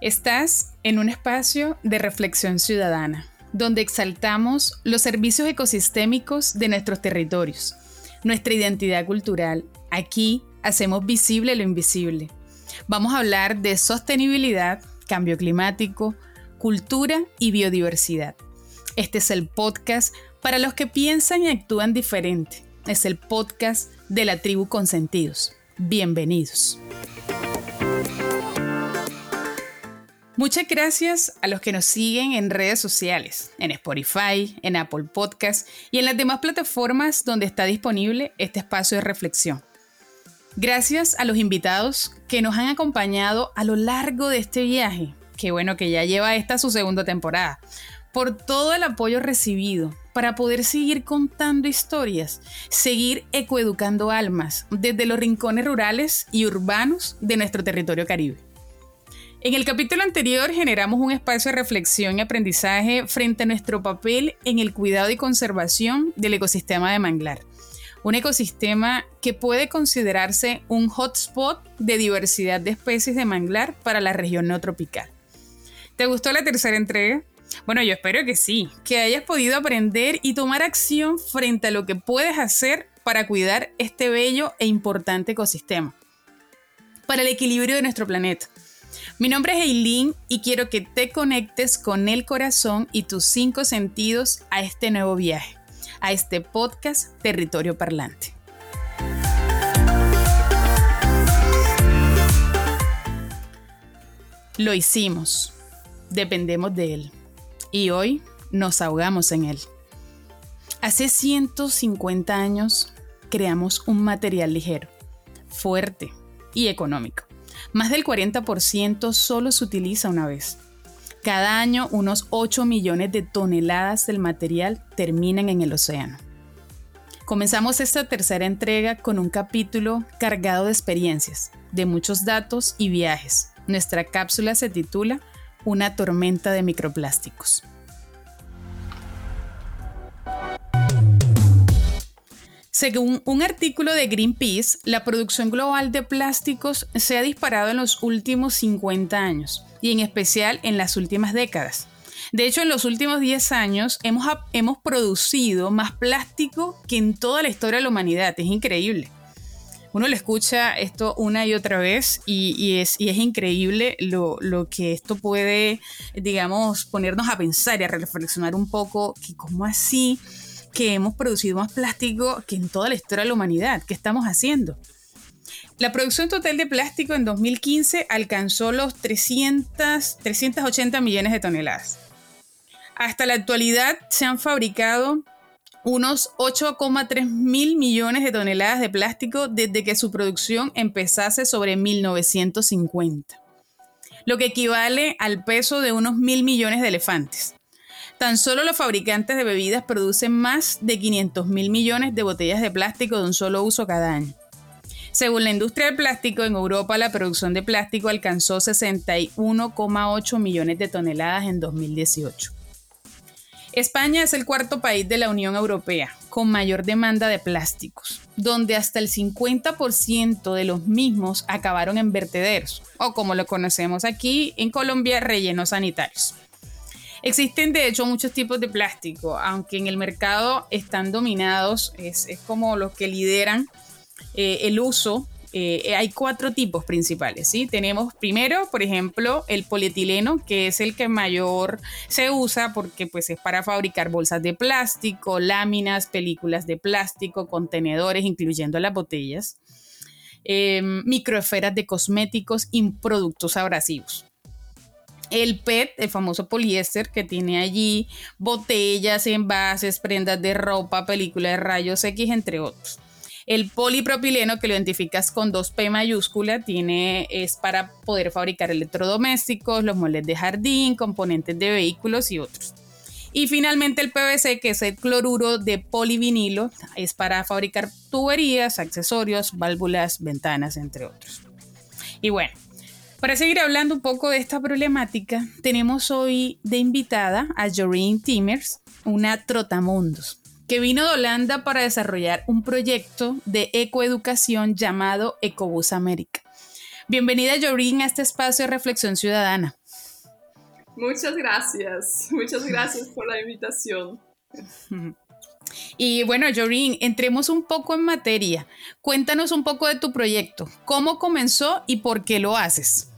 Estás en un espacio de reflexión ciudadana, donde exaltamos los servicios ecosistémicos de nuestros territorios, nuestra identidad cultural. Aquí hacemos visible lo invisible. Vamos a hablar de sostenibilidad, cambio climático, cultura y biodiversidad. Este es el podcast para los que piensan y actúan diferente. Es el podcast de la tribu Consentidos. Bienvenidos. Muchas gracias a los que nos siguen en redes sociales, en Spotify, en Apple Podcasts y en las demás plataformas donde está disponible este espacio de reflexión. Gracias a los invitados que nos han acompañado a lo largo de este viaje, que bueno que ya lleva esta su segunda temporada, por todo el apoyo recibido para poder seguir contando historias, seguir ecoeducando almas desde los rincones rurales y urbanos de nuestro territorio caribe. En el capítulo anterior generamos un espacio de reflexión y aprendizaje frente a nuestro papel en el cuidado y conservación del ecosistema de manglar. Un ecosistema que puede considerarse un hotspot de diversidad de especies de manglar para la región neotropical. ¿Te gustó la tercera entrega? Bueno, yo espero que sí, que hayas podido aprender y tomar acción frente a lo que puedes hacer para cuidar este bello e importante ecosistema, para el equilibrio de nuestro planeta mi nombre es Eileen y quiero que te conectes con el corazón y tus cinco sentidos a este nuevo viaje, a este podcast Territorio Parlante. Lo hicimos, dependemos de él y hoy nos ahogamos en él. Hace 150 años creamos un material ligero, fuerte y económico más del 40% solo se utiliza una vez. Cada año unos 8 millones de toneladas del material terminan en el océano. Comenzamos esta tercera entrega con un capítulo cargado de experiencias, de muchos datos y viajes. Nuestra cápsula se titula Una tormenta de microplásticos. Según un artículo de Greenpeace, la producción global de plásticos se ha disparado en los últimos 50 años y en especial en las últimas décadas. De hecho, en los últimos 10 años hemos, hemos producido más plástico que en toda la historia de la humanidad. Es increíble. Uno le escucha esto una y otra vez y, es, y es, increíble lo, lo, que esto puede, digamos, ponernos a pensar y a reflexionar un poco que cómo así que hemos producido más plástico que en toda la historia de la humanidad. ¿Qué estamos haciendo? La producción total de plástico en 2015 alcanzó los 300, 380 millones de toneladas. Hasta la actualidad se han fabricado unos 8,3 mil millones de toneladas de plástico desde que su producción empezase sobre 1950, lo que equivale al peso de unos mil millones de elefantes. Tan solo los fabricantes de bebidas producen más de 500 mil millones de botellas de plástico de un solo uso cada año. Según la industria del plástico, en Europa la producción de plástico alcanzó 61,8 millones de toneladas en 2018. España es el cuarto país de la Unión Europea con mayor demanda de plásticos, donde hasta el 50% de los mismos acabaron en vertederos, o como lo conocemos aquí en Colombia, rellenos sanitarios. Existen de hecho muchos tipos de plástico, aunque en el mercado están dominados, es, como los que lideran eh, el uso. Eh, hay cuatro tipos principales, ¿sí? Tenemos primero, por ejemplo, el polietileno, que es el que mayor se usa porque pues es para fabricar bolsas de plástico, láminas, películas de plástico, contenedores, incluyendo las botellas, em, microesferas de cosméticos y productos abrasivos el PET, el famoso poliéster que tiene allí botellas, envases, prendas de ropa, películas de rayos X, entre otros. El polipropileno que lo identificas con 2P mayúscula tiene, es para poder fabricar electrodomésticos, los moldes de jardín, componentes de vehículos y otros. Y finalmente el PVC, que es el cloruro de polivinilo, es para fabricar tuberías, accesorios, válvulas, ventanas, entre otros. Y bueno, para seguir hablando un poco de esta problemática, tenemos hoy de invitada a Joreen Timmers, una trotamundos, que vino de Holanda para desarrollar un proyecto de ecoeducación llamado Ecobus América. Bienvenida Joreen a este espacio de reflexión ciudadana. Muchas gracias, muchas gracias por la invitación. Y bueno, Jorin, entremos un poco en materia. Cuéntanos un poco de tu proyecto. ¿Cómo comenzó y por qué lo haces?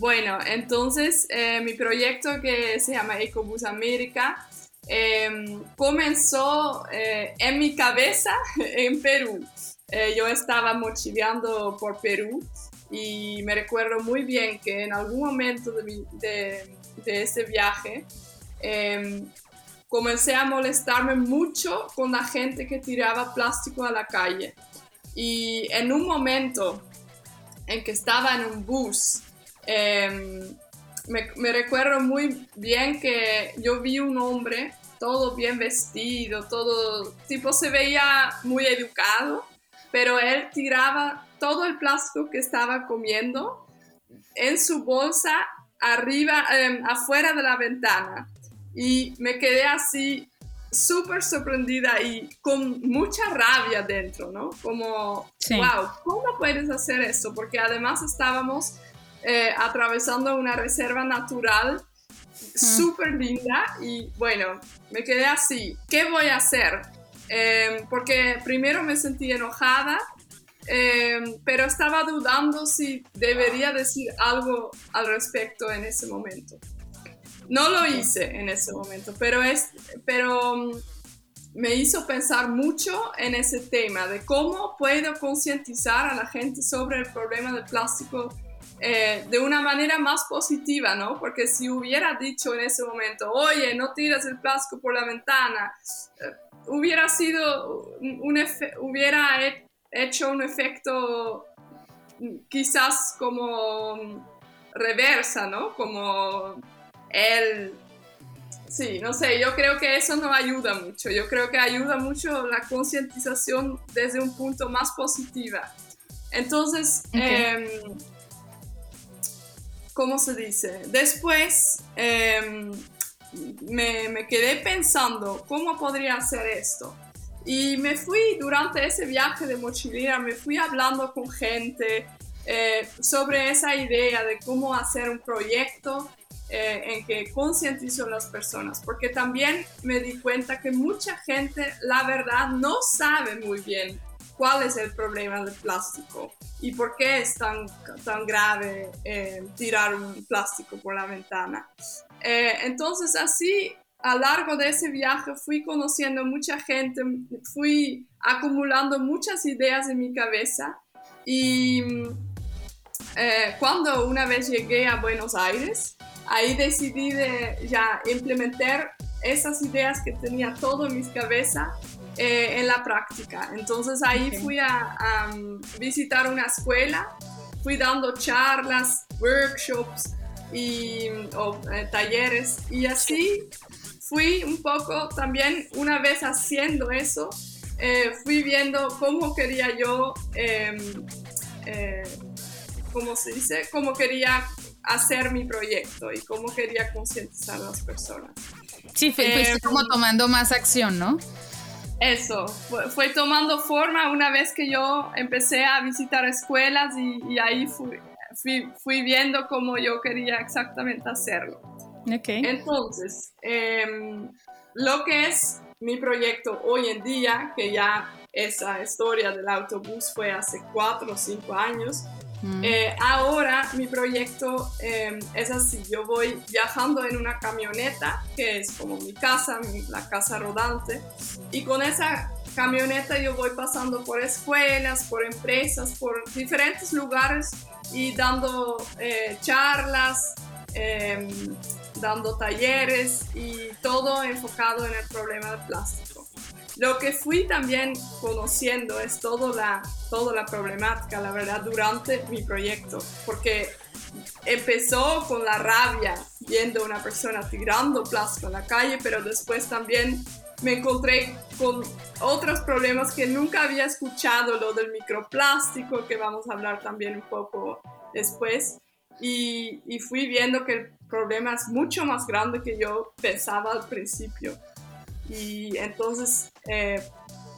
Bueno, entonces eh, mi proyecto que se llama Ecobus América em, comenzó eh, en mi cabeza en Perú. Eh, yo estaba mochileando por Perú y me recuerdo muy bien que en algún momento de, de, ese viaje em, comencé a molestarme mucho con la gente que tiraba plástico a la calle. Y en un momento en que estaba en un bus, em, me, recuerdo muy bien que yo vi un hombre todo bien vestido, todo tipo se veía muy educado, pero él tiraba todo el plástico que estaba comiendo en su bolsa arriba, em, afuera de la ventana y me quedé así súper sorprendida y con mucha rabia dentro, ¿no? Como, wow, ¿cómo puedes hacer esto? Porque además estábamos eh, atravesando una reserva natural súper linda y bueno, me quedé así, ¿qué voy a hacer? Em, porque primero me sentí enojada, em, pero estaba dudando si debería decir algo al respecto en ese momento. No lo hice en ese momento, pero, es, pero mm, me hizo pensar mucho en ese tema de cómo puedo concientizar a la gente sobre el problema del plástico eh, de una manera más positiva, ¿no? Porque si hubiera dicho en ese momento, oye, no tiras el plástico por la ventana, eh, hubiera sido un hubiera hecho un efecto quizás como reversa, ¿no? Como él, sí, no sé, yo creo que eso no ayuda mucho, yo creo que ayuda mucho la concientización desde un punto más positiva. Entonces, em, ¿cómo se dice? Después em, me, quedé pensando, ¿cómo podría hacer esto? Y me fui durante ese viaje de mochilera, me fui hablando con gente eh, sobre esa idea de cómo hacer un proyecto eh, en que concientizo a las personas, porque también me di cuenta que mucha gente, la verdad, no sabe muy bien cuál es el problema del plástico y por qué es tan, tan grave eh, tirar un plástico por la ventana. Eh, entonces así, a lo largo de ese viaje fui conociendo mucha gente, fui acumulando muchas ideas en mi cabeza y cuando una vez llegué a Buenos Aires, ahí decidí de ya implementar esas ideas que tenía todo en mi cabeza eh, en la práctica. Entonces ahí fui a, um, visitar una escuela, fui dando charlas, workshops y eh, talleres y así fui un poco también una vez haciendo eso, eh, fui viendo cómo quería yo, em, ¿cómo se dice? Cómo quería hacer mi proyecto y cómo quería concientizar a las personas. Sí, fue, eh, como tomando más acción, ¿no? Eso, fue, tomando forma una vez que yo empecé a visitar escuelas y, ahí fui, fui, viendo cómo yo quería exactamente hacerlo. Okay. Entonces, em, lo que es mi proyecto hoy en día, que ya esa historia del autobús fue hace cuatro o cinco años, Mm. Eh, ahora mi proyecto em, es así, yo voy viajando en una camioneta, que es como mi casa, la casa rodante, y con esa camioneta yo voy pasando por escuelas, por empresas, por diferentes lugares y dando eh, charlas, em, dando talleres y todo enfocado en el problema del plástico. Lo que fui también conociendo es toda la, toda la problemática, la verdad, durante mi proyecto, porque empezó con la rabia viendo a una persona tirando plástico en la calle, pero después también me encontré con otros problemas que nunca había escuchado, lo del microplástico, que vamos a hablar también un poco después, y, y fui viendo que el problema es mucho más grande que yo pensaba al principio. Y entonces eh,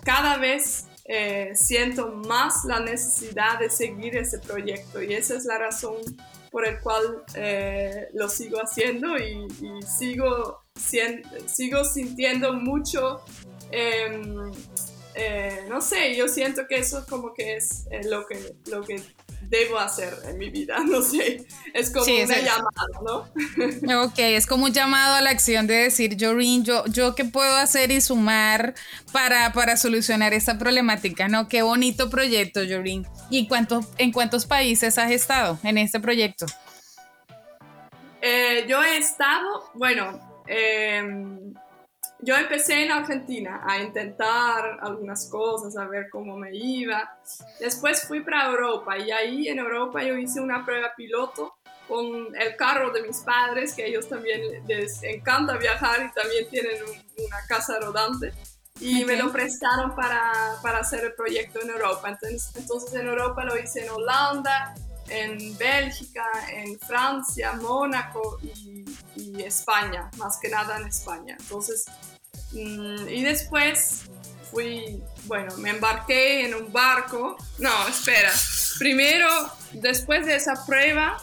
cada vez eh, siento más la necesidad de seguir ese proyecto. Y esa es la razón por el cual eh, lo sigo haciendo y, sigo, sigo sintiendo mucho, em, no sé, yo siento que eso como que es lo, que, lo que debo hacer en mi vida, no sé, es como un llamado, ¿no? Ok, es como un llamado a la acción de decir, Jorin, yo, yo qué puedo hacer y sumar para, para solucionar esta problemática, ¿no? Qué bonito proyecto, Jorin. ¿Y cuántos, en cuántos países has estado en este proyecto? Eh, yo he estado, bueno, eh, yo empecé en Argentina a intentar algunas cosas, a ver cómo me iba. Después fui para Europa y ahí en Europa yo hice una prueba piloto con el carro de mis padres, que ellos también les encanta viajar y también tienen una casa rodante. Y me lo prestaron para, para, hacer el proyecto en Europa. Entonces, entonces en Europa lo hice en Holanda, en Bélgica, en Francia, Mónaco y, y, España, más que nada en España. Entonces y después fui, bueno, me embarqué en un barco. No, espera. Primero, después de esa prueba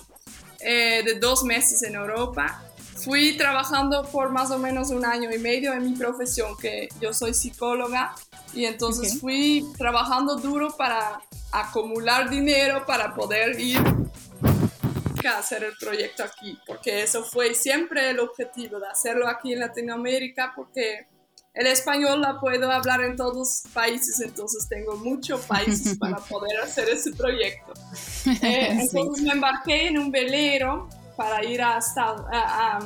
eh, de dos meses en Europa, fui trabajando por más o menos un año y medio en mi profesión, que yo soy psicóloga, y entonces fui trabajando duro para acumular dinero para poder ir a hacer el proyecto aquí, porque eso fue siempre el objetivo de hacerlo aquí en Latinoamérica, porque el español la puedo hablar en todos los países, entonces tengo muchos países para poder hacer ese proyecto. Eh, entonces me embarqué en un velero para ir a, a,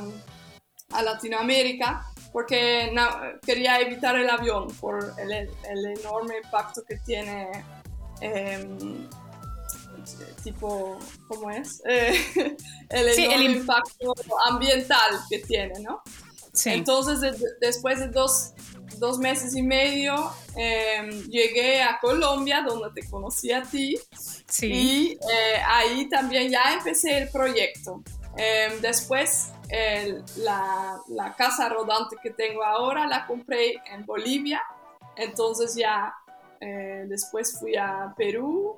Latinoamérica porque quería evitar el avión por el, enorme impacto que tiene. Em, tipo, ¿cómo es? el enorme impacto ambiental que tiene, ¿no? Entonces, después de dos, dos, meses y medio, em, llegué a Colombia, donde te conocí a ti. Sí. Y eh, ahí también ya empecé el proyecto. Em, después, la, la, casa rodante que tengo ahora la compré en Bolivia. Entonces ya eh, después fui a Perú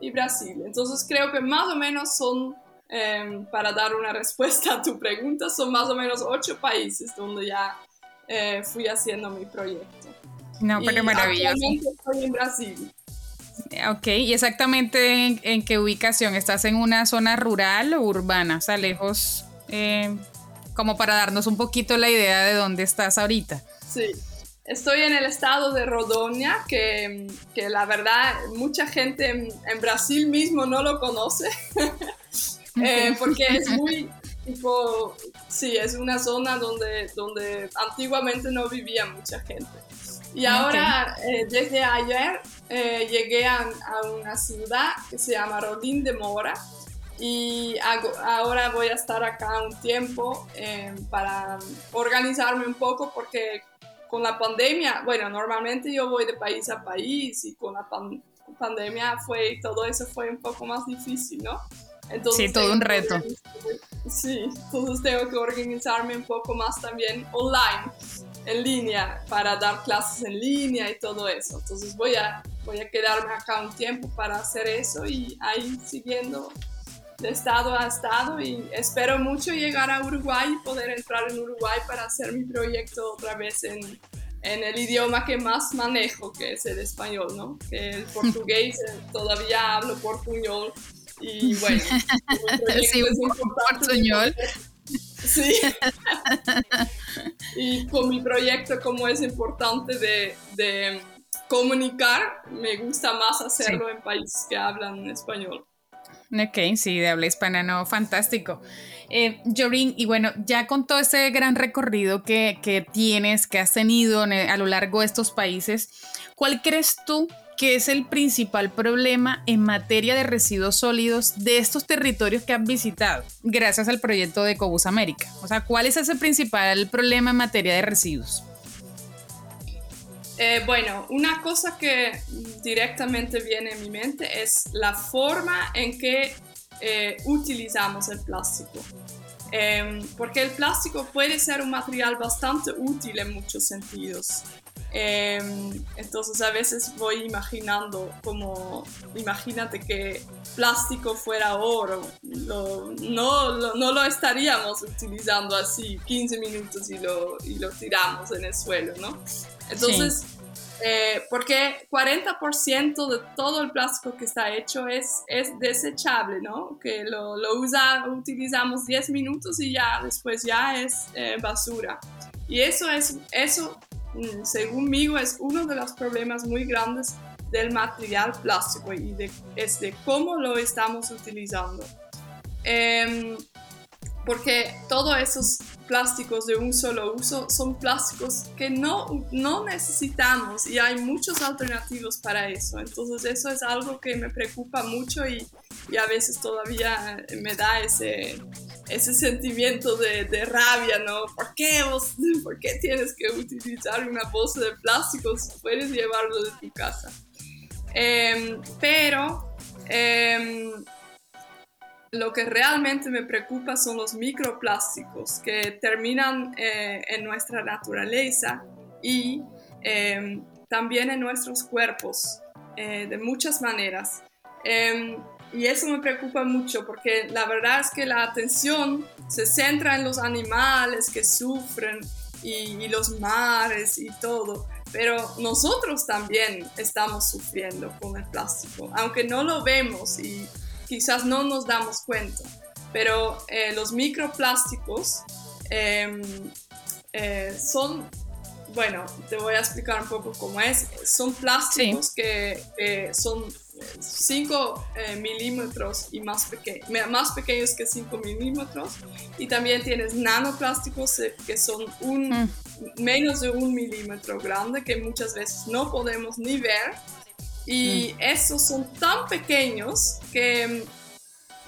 y Brasil. Entonces creo que más o menos son Em, para dar una respuesta a tu pregunta, son más o menos ocho países donde ya eh, fui haciendo mi proyecto. No, pero y maravilloso. estoy en Brasil. Ok, ¿y exactamente en, qué ubicación? ¿Estás en una zona rural o urbana? O sea, lejos, eh, como para darnos un poquito la idea de dónde estás ahorita. Sí, estoy en el estado de Rodonia, que, que la verdad mucha gente en Brasil mismo no lo conoce. Eh, porque es muy, tipo, sí, es una zona donde, donde antiguamente no vivía mucha gente. Y ahora, eh, desde ayer, eh, llegué a, una ciudad que se llama Rodín de Mora y ahora voy a estar acá un tiempo para organizarme un poco porque con la pandemia, bueno, normalmente yo voy de país a país y con la pandemia fue, todo eso fue un poco más difícil, ¿no? Sí, todo un reto. Sí, entonces tengo que organizarme un poco más también online, en línea, para dar clases en línea y todo eso. Entonces voy a, voy a quedarme acá un tiempo para hacer eso y ahí siguiendo de estado a estado y espero mucho llegar a Uruguay y poder entrar en Uruguay para hacer mi proyecto otra vez en, en el idioma que más manejo, que es el español, ¿no? Que el portugués todavía hablo portuñol y bueno, sí, un Sí. y con mi proyecto, como es importante de, de comunicar, me gusta más hacerlo en países que hablan español. Ok, sí, de habla hispana, no, fantástico. Eh, Jorin, y bueno, ya con todo ese gran recorrido que, que tienes, que has tenido a lo largo de estos países, ¿cuál crees tú ¿Qué es el principal problema en materia de residuos sólidos de estos territorios que han visitado gracias al proyecto de Ecobus América? O sea, ¿cuál es ese principal problema en materia de residuos? Eh, bueno, una cosa que directamente viene a mi mente es la forma en que eh, utilizamos el plástico. Em, porque el plástico puede ser un material bastante útil en muchos sentidos. Em, entonces a veces voy imaginando como, imagínate que plástico fuera oro, no, no, lo estaríamos utilizando así 15 minutos y lo, y lo tiramos en el suelo, ¿no? Entonces, eh, porque 40% de todo el plástico que está hecho es, es desechable, ¿no? Que lo, lo usa, utilizamos 10 minutos y ya después ya es eh, basura. Y eso es, eso, según mí, es uno de los problemas muy grandes del material plástico y de, es de cómo lo estamos utilizando. Em, porque todos esos plásticos de un solo uso son plásticos que no, no necesitamos y hay muchos alternativos para eso. Entonces eso es algo que me preocupa mucho y, y a veces todavía me da ese, ese sentimiento de, de, rabia, ¿no? ¿Por qué, vos, ¿Por qué tienes que utilizar una bolsa de plásticos? Puedes llevarlo de tu casa. Em, pero em, lo que realmente me preocupa son los microplásticos que terminan eh, en nuestra naturaleza y em, también en nuestros cuerpos eh, de muchas maneras. Y eso me preocupa mucho porque la verdad es que la atención se centra en los animales que sufren y los mares y todo pero nosotros también estamos sufriendo con el plástico, aunque no lo vemos y quizás no nos damos cuenta, pero eh, los microplásticos em, eh, son, bueno, te voy a explicar un poco cómo es, son plásticos que son 5 eh, milímetros y más, más pequeños que 5 milímetros. Y también tienes nanoplásticos eh, que son un, mm. menos de un milímetro grande que muchas veces no podemos ni ver. Y mm. esos son tan pequeños que,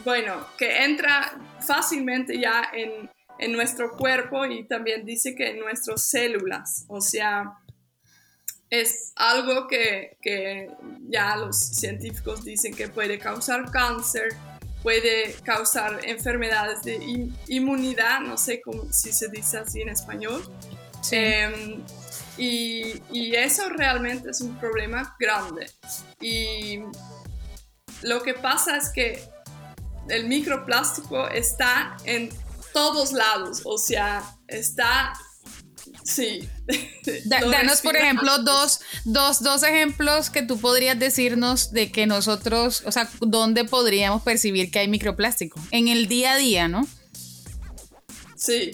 bueno, que entra fácilmente ya en, en nuestro cuerpo y también dice que en nuestras células. O sea, es algo que, ya los científicos dicen que puede causar cáncer, puede causar enfermedades de inmunidad, no sé cómo, si se dice así en español. Em, y, y, eso realmente es un problema grande. Y lo que pasa es que el microplástico está en todos lados, o sea, está Sí. danos, por ejemplo, dos, dos, dos ejemplos que tú podrías decirnos de que nosotros, o sea, dónde podríamos percibir que hay microplástico. En el día a día, ¿no? Sí.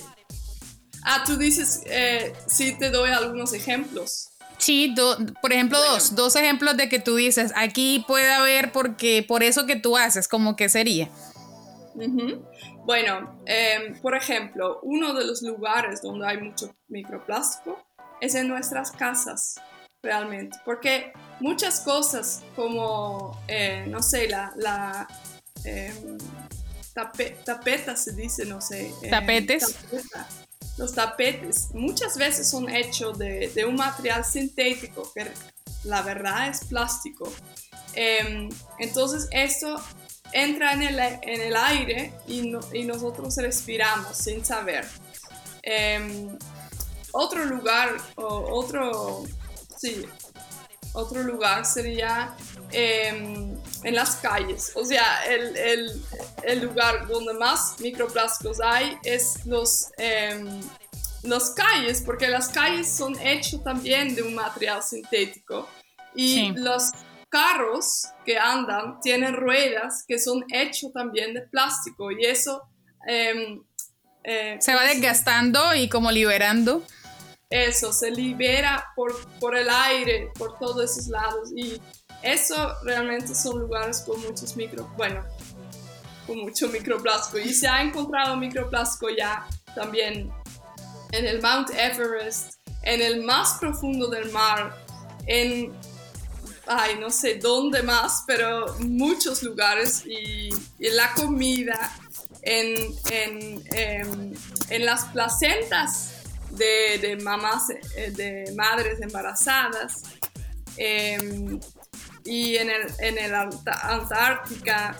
Ah, tú dices, eh, sí te doy algunos ejemplos. Sí, por ejemplo, dos, dos ejemplos de que tú dices, aquí puede haber porque por eso que tú haces, como que sería. Bueno, em, por ejemplo, uno de los lugares donde hay mucho microplástico es en nuestras casas, realmente, porque muchas cosas como, eh, no sé, la, la em, tapeta se dice, no sé. Em, ¿Tapetes? los tapetes muchas veces son hechos de, de, un material sintético que la verdad es plástico. entonces esto entra en el, en el aire y, y, nosotros respiramos sin saber. Em, otro lugar, o otro, sí, otro lugar sería em, en las calles. O sea, el, el, el, lugar donde más microplásticos hay es los, eh, las calles, porque las calles son hechas también de un material sintético. Y los carros que andan tienen ruedas que son hechos también de plástico y eso... Em, eh, se va desgastando y como liberando. Eso, se libera por, por el aire, por todos esos lados y eso realmente son lugares con muchos micro, bueno, con mucho microplástico y se ha encontrado microplástico ya también en el Mount Everest, en el más profundo del mar, en ay, no sé dónde más, pero muchos lugares y, en la comida, en, en, em, en, las placentas de, de, mamás, eh, de madres embarazadas em, y en el, en el Antártica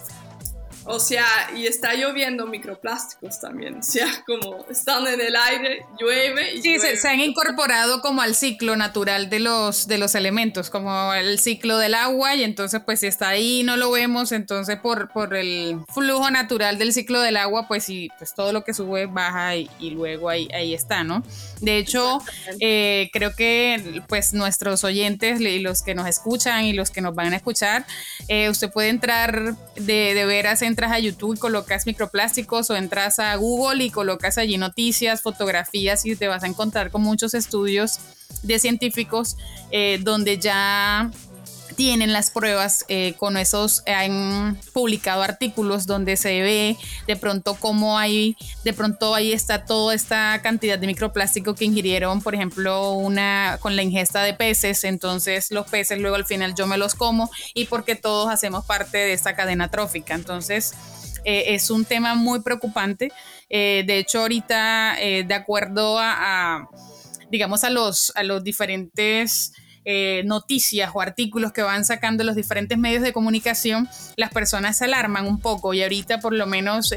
O sea, y está lloviendo microplásticos también. O sea, como están en el aire, llueve y Sí, Se, han incorporado como al ciclo natural de los, de los elementos, como el ciclo del agua, y entonces pues si está ahí no lo vemos, entonces por, por el flujo natural del ciclo del agua, pues sí, pues todo lo que sube baja y, luego ahí, ahí está, ¿no? De hecho, eh, creo que pues nuestros oyentes y los que nos escuchan y los que nos van a escuchar, eh, usted puede entrar de, de veras, entras a YouTube y colocas microplásticos o entras a Google y colocas allí noticias, fotografías y te vas a encontrar con muchos estudios de científicos eh, donde ya tienen las pruebas eh, con esos, han publicado artículos donde se ve de pronto cómo hay, de pronto ahí está toda esta cantidad de microplástico que ingirieron, por ejemplo, una con la ingesta de peces, entonces los peces luego al final yo me los como y porque todos hacemos parte de esta cadena trófica, entonces eh, es un tema muy preocupante. Eh, de hecho, ahorita, de acuerdo a, digamos, a los, a los diferentes eh, noticias o artículos que van sacando los diferentes medios de comunicación, las personas se alarman un poco y ahorita por lo menos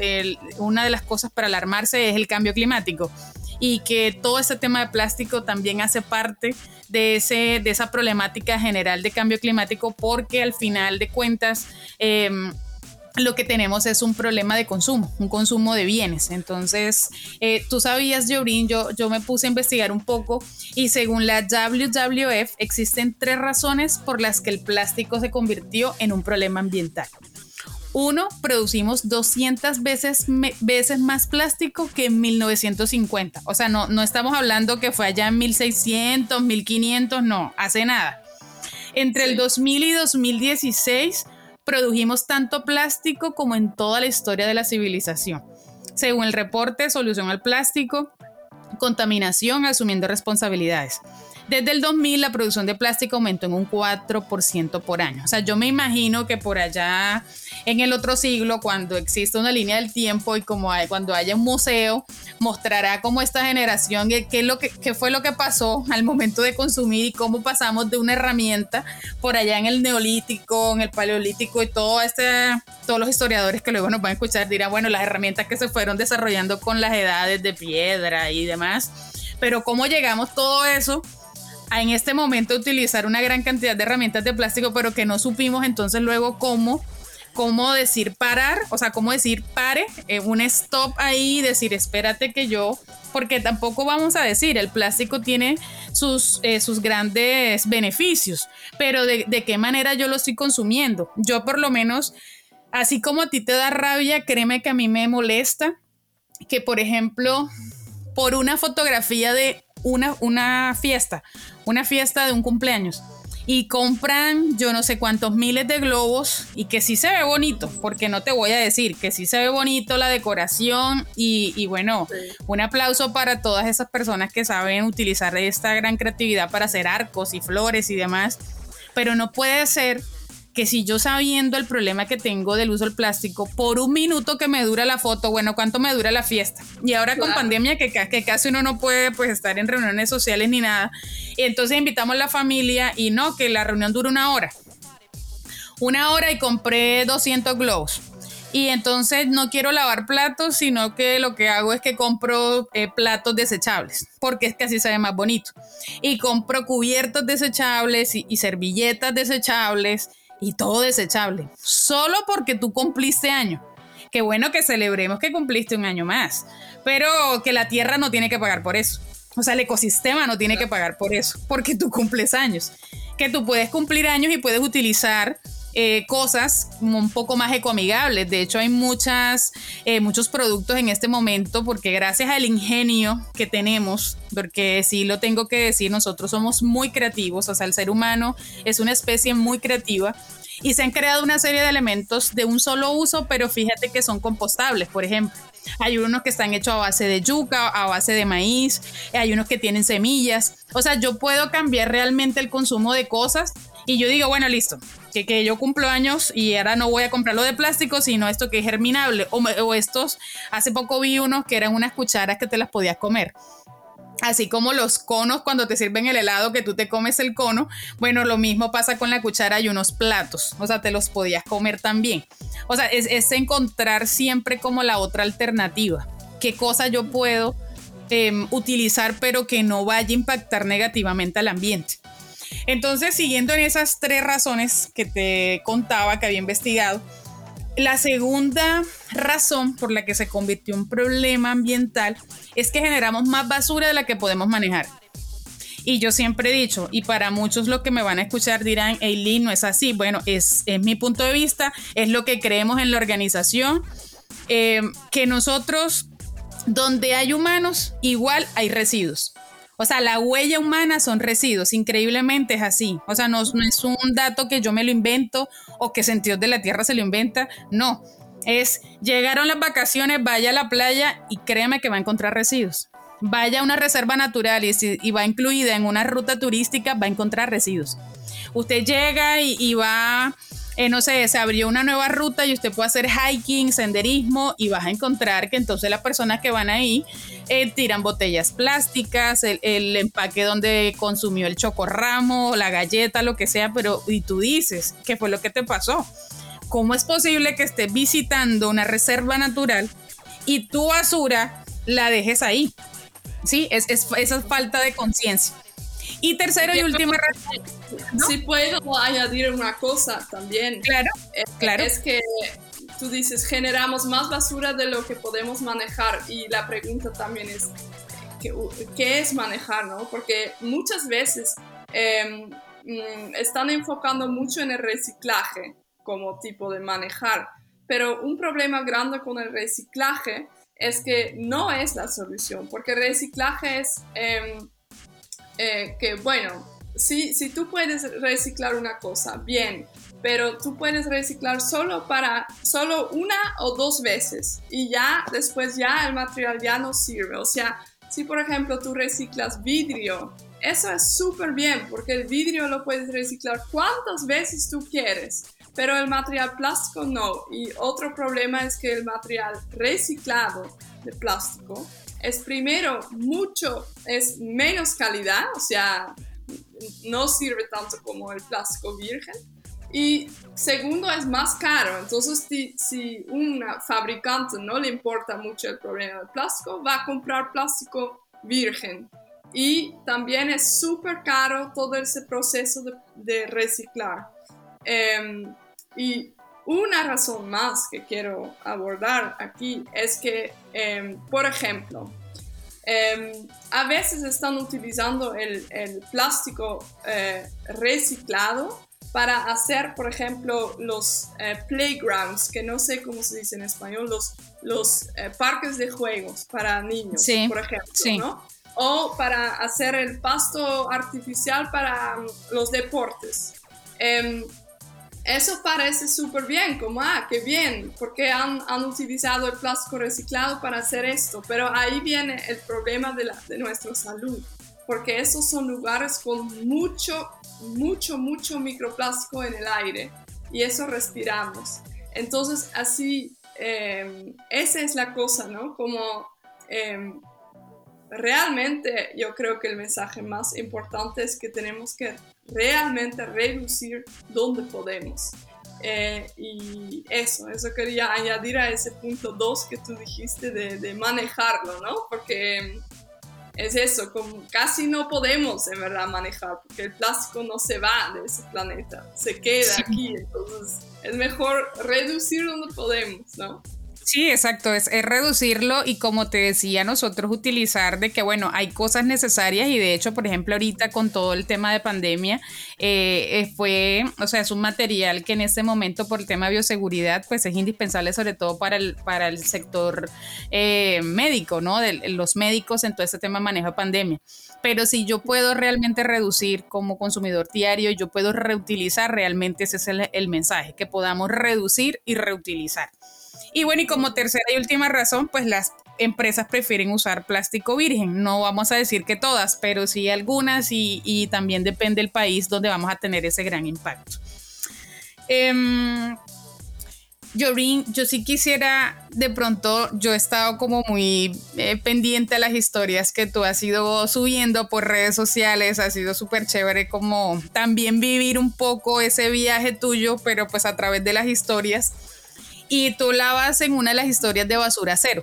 una de las cosas para alarmarse es el cambio climático y que todo ese tema de plástico también hace parte de, ese, de esa problemática general de cambio climático porque al final de cuentas em, lo que tenemos es un problema de consumo, un consumo de bienes. Entonces, eh, tú sabías, Jorin, yo, yo me puse a investigar un poco y según la WWF existen tres razones por las que el plástico se convirtió en un problema ambiental. Uno, producimos 200 veces, veces más plástico que en 1950. O sea, no, no estamos hablando que fue allá en 1600, 1500, no, hace nada. Entre el 2000 y 2016 produjimos tanto plástico como en toda la historia de la civilización. Según el reporte Solución al Plástico, contaminación asumiendo responsabilidades. Desde el 2000 la producción de plástico aumentó en un 4% por año. O sea, yo me imagino que por allá en el otro siglo, cuando existe una línea del tiempo y como hay, cuando haya un museo, mostrará cómo esta generación, qué, es lo que, fue lo que pasó al momento de consumir y cómo pasamos de una herramienta por allá en el neolítico, en el paleolítico y todo este, todos los historiadores que luego nos van a escuchar dirán, bueno, las herramientas que se fueron desarrollando con las edades de piedra y demás. Pero cómo llegamos todo eso en este momento utilizar una gran cantidad de herramientas de plástico, pero que no supimos entonces luego cómo, cómo decir parar, o sea, cómo decir pare, eh, un stop ahí, decir espérate que yo, porque tampoco vamos a decir, el plástico tiene sus, eh, sus grandes beneficios, pero de, de qué manera yo lo estoy consumiendo. Yo por lo menos, así como a ti te da rabia, créeme que a mí me molesta que, por ejemplo, por una fotografía de una, una fiesta, una fiesta de un cumpleaños. Y compran yo no sé cuántos miles de globos y que sí se ve bonito, porque no te voy a decir que sí se ve bonito la decoración y, bueno, un aplauso para todas esas personas que saben utilizar esta gran creatividad para hacer arcos y flores y demás, pero no puede ser que si yo sabiendo el problema que tengo del uso del plástico, por un minuto que me dura la foto, bueno, ¿cuánto me dura la fiesta? Y ahora con pandemia que, que, casi uno no puede pues estar en reuniones sociales ni nada, y entonces invitamos a la familia y no, que la reunión dura una hora. Una hora y compré 200 globos. Y entonces no quiero lavar platos, sino que lo que hago es que compro eh, platos desechables, porque es que así se ve más bonito. Y compro cubiertos desechables y servilletas desechables y todo desechable, solo porque tú cumpliste año. Qué bueno que celebremos que cumpliste un año más, pero que la tierra no tiene que pagar por eso. O sea, el ecosistema no tiene que pagar por eso, porque tú cumples años. Que tú puedes cumplir años y puedes utilizar eh, cosas un poco más ecoamigables. De hecho, hay muchas, eh, muchos productos en este momento porque gracias al ingenio que tenemos, porque sí lo tengo que decir, nosotros somos muy creativos, o sea, el ser humano es una especie muy creativa y se han creado una serie de elementos de un solo uso, pero fíjate que son compostables, por ejemplo. Hay unos que están hechos a base de yuca, a base de maíz, hay unos que tienen semillas. O sea, yo puedo cambiar realmente el consumo de cosas y yo digo, bueno, listo, que, yo cumplo años y ahora no voy a comprarlo de plástico, sino esto que es germinable. O, estos, hace poco vi unos que eran unas cucharas que te las podías comer. Así como los conos cuando te sirven el helado que tú te comes el cono, bueno, lo mismo pasa con la cuchara y unos platos, o sea, te los podías comer también. O sea, es, encontrar siempre como la otra alternativa, qué cosa yo puedo em, utilizar pero que no vaya a impactar negativamente al ambiente. Entonces, siguiendo en esas tres razones que te contaba que había investigado, la segunda razón por la que se convirtió un problema ambiental es que generamos más basura de la que podemos manejar. Y yo siempre he dicho, y para muchos lo que me van a escuchar dirán, Eileen, no es así. Bueno, es, mi punto de vista, es lo que creemos en la organización, eh, que nosotros, donde hay humanos, igual hay residuos. O sea, la huella humana son residuos, increíblemente es así. O sea, no, es un dato que yo me lo invento o que Sentidos de la Tierra se lo inventa, no. Es, llegaron las vacaciones, vaya a la playa y créeme que va a encontrar residuos. Vaya a una reserva natural y, y va incluida en una ruta turística, va a encontrar residuos. Usted llega y va eh, no sé, se abrió una nueva ruta y usted puede hacer hiking, senderismo y vas a encontrar que entonces las personas que van ahí eh, tiran botellas plásticas, el, empaque donde consumió el chocorramo, la galleta, lo que sea, pero y tú dices, ¿qué fue lo que te pasó? ¿Cómo es posible que estés visitando una reserva natural y tu basura la dejes ahí? Sí, es, es esa falta de conciencia. Y tercero y última razón. Si puedo añadir una cosa también. Claro, es, claro. Es que tú dices, generamos más basura de lo que podemos manejar. Y la pregunta también es, ¿qué, es manejar? ¿no? Porque muchas veces mm, están enfocando mucho en el reciclaje como tipo de manejar. Pero un problema grande con el reciclaje es que no es la solución, porque el reciclaje es... Em, eh, que bueno, si, si tú puedes reciclar una cosa, bien, pero tú puedes reciclar solo para solo una o dos veces y ya después ya el material ya no sirve. O sea, si por ejemplo tú reciclas vidrio, eso es súper bien porque el vidrio lo puedes reciclar cuantas veces tú quieres, pero el material plástico no. Y otro problema es que el material reciclado de plástico es primero mucho, es menos calidad, o sea, no sirve tanto como el plástico virgen. Y segundo, es más caro. Entonces, si, si un fabricante no le importa mucho el problema del plástico, va a comprar plástico virgen. Y también es súper caro todo ese proceso de, reciclar. Em, y una razón más que quiero abordar aquí es que, em, por ejemplo, em, a veces están utilizando el, plástico eh, reciclado para hacer, por ejemplo, los eh, playgrounds, que no sé cómo se dice en español, los, los eh, parques de juegos para niños, por ejemplo, ¿no? O para hacer el pasto artificial para um, los deportes. Eso parece súper bien, como, ah, qué bien, porque han, han, utilizado el plástico reciclado para hacer esto, pero ahí viene el problema de, la, de nuestra salud, porque esos son lugares con mucho, mucho, mucho microplástico en el aire y eso respiramos. Entonces, así, eh, esa es la cosa, ¿no? Como eh, realmente yo creo que el mensaje más importante es que tenemos que realmente reducir donde podemos. Eh, y eso, eso quería añadir a ese punto 2 que tú dijiste de, de, manejarlo, ¿no? Porque es eso, como casi no podemos en verdad manejar, porque el plástico no se va de ese planeta, se queda aquí, entonces es mejor reducir donde podemos, ¿no? Sí, exacto, es, reducirlo y como te decía, nosotros utilizar de que, bueno, hay cosas necesarias y de hecho, por ejemplo, ahorita con todo el tema de pandemia, eh, eh, fue, o sea, es un material que en este momento por el tema de bioseguridad, pues es indispensable sobre todo para el, para el sector eh, médico, ¿no? De, los médicos en todo este tema de manejo de pandemia. Pero si yo puedo realmente reducir como consumidor diario, yo puedo reutilizar, realmente ese es el mensaje, que podamos reducir y reutilizar. Y bueno, y como tercera y última razón, pues las empresas prefieren usar plástico virgen. No vamos a decir que todas, pero sí algunas y, también depende del país donde vamos a tener ese gran impacto. Em, Jorin, yo sí quisiera, de pronto, yo he estado como muy eh, pendiente a las historias que tú has ido subiendo por redes sociales, ha sido súper chévere como también vivir un poco ese viaje tuyo, pero pues a través de las historias. Y tú la vas en una de las historias de Basura Cero.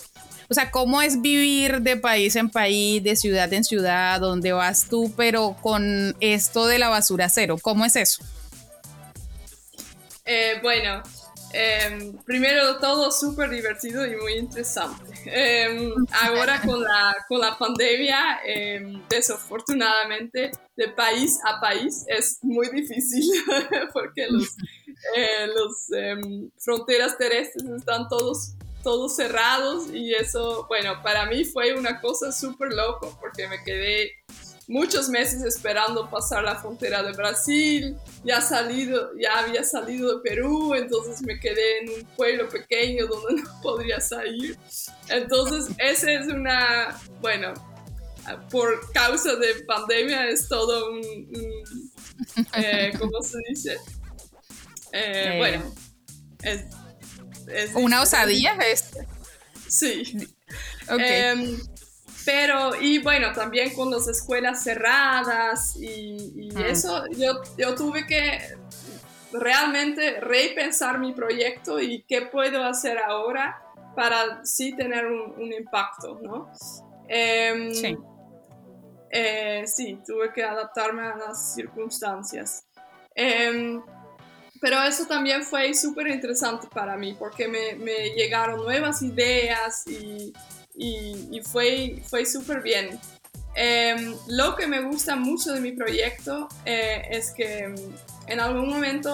O sea, ¿cómo es vivir de país en país, de ciudad en ciudad, donde vas tú, pero con esto de la basura cero? ¿Cómo es eso? Eh, bueno, em, primero todo súper divertido y muy interesante. Em, ahora con la, con la pandemia, em, desafortunadamente, de país a país es muy difícil porque los, eh, los fronteras terrestres están todos todos cerrados y eso, bueno, para mí fue una cosa súper loco porque me quedé muchos meses esperando pasar la frontera de Brasil, ya, salido, ya había salido de Perú, entonces me quedé en un pueblo pequeño donde no podría salir. Entonces, esa es una, bueno, por causa de pandemia es todo un, eh, ¿cómo se dice? Eh, eh. Bueno, es ¿Una osadía es? Sí. Em, pero, y bueno, también con las escuelas cerradas y, ah. eso, yo, yo tuve que realmente repensar mi proyecto y qué puedo hacer ahora para sí tener un, impacto, ¿no? Em, sí. Eh, sí, tuve que adaptarme a las circunstancias. Em, pero eso también fue súper interesante para mí porque me, llegaron nuevas ideas y, fue, fue súper bien. Em, lo que me gusta mucho de mi proyecto eh, es que em, en algún momento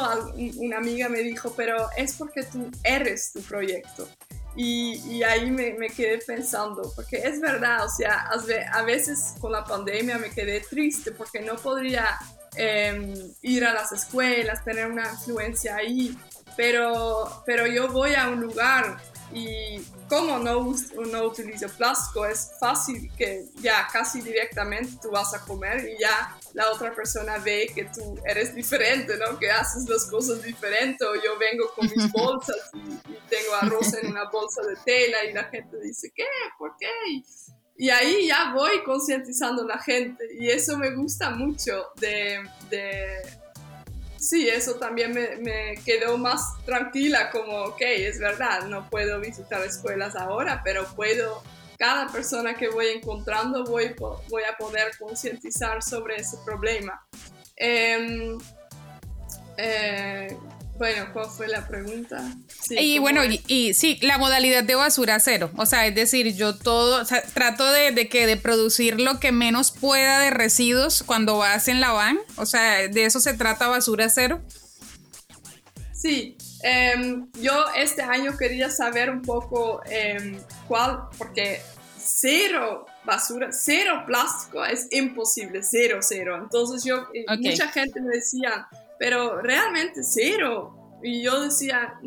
una amiga me dijo, pero es porque tú eres tu proyecto. Y, y ahí me, me, quedé pensando, porque es verdad, o sea, a veces con la pandemia me quedé triste porque no podría Em, ir a las escuelas, tener una influencia ahí, pero, pero yo voy a un lugar y como no, no utilizo plástico, es fácil que ya casi directamente tú vas a comer y ya la otra persona ve que tú eres diferente, ¿no? Que haces las cosas diferentes. O yo vengo con mis bolsas y, y tengo arroz en una bolsa de tela y la gente dice, ¿qué? ¿Por qué? Y ahí ya voy concientizando a la gente y eso me gusta mucho de... sí, eso también me, me, quedó más tranquila como, ok, es verdad, no puedo visitar escuelas ahora, pero puedo, cada persona que voy encontrando voy, voy a poder concientizar sobre ese problema. Em, eh, bueno, ¿cuál fue la pregunta? y bueno, y, sí, la modalidad de basura cero. O sea, es decir, yo todo, o sea, trato de, que de producir lo que menos pueda de residuos cuando vas en la van. O sea, de eso se trata basura cero. Sí, em, yo este año quería saber un poco em, cuál, porque cero basura, cero plástico es imposible, cero, cero. Entonces yo, mucha gente me decía, pero realmente cero. Y yo decía,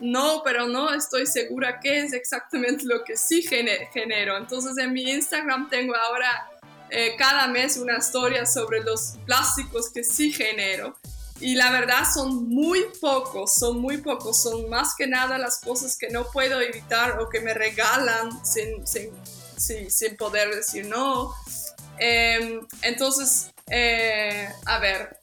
no, pero no estoy segura qué es exactamente lo que sí genero. Entonces en mi Instagram tengo ahora eh, cada mes una historia sobre los plásticos que sí genero. Y la verdad son muy pocos, son muy pocos, son más que nada las cosas que no puedo evitar o que me regalan sin, sin, sin, poder decir no. Em, entonces, eh, a ver,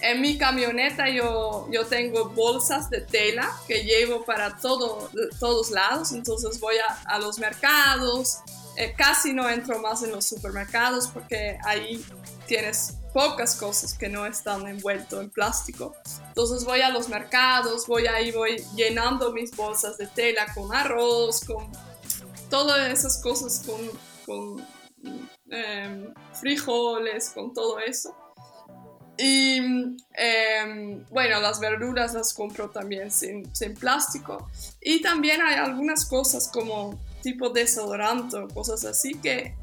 en mi camioneta yo, yo tengo bolsas de tela que llevo para todo, todos lados, entonces voy a, los mercados, eh, casi no entro más en los supermercados porque ahí tienes pocas cosas que no están envueltas en plástico. Entonces voy a los mercados, voy ahí, voy llenando mis bolsas de tela con arroz, con todas esas cosas, con, con em, frijoles, con todo eso. Y em, bueno, las verduras las compro también sin, sin, plástico. Y también hay algunas cosas como tipo desodorante o cosas así que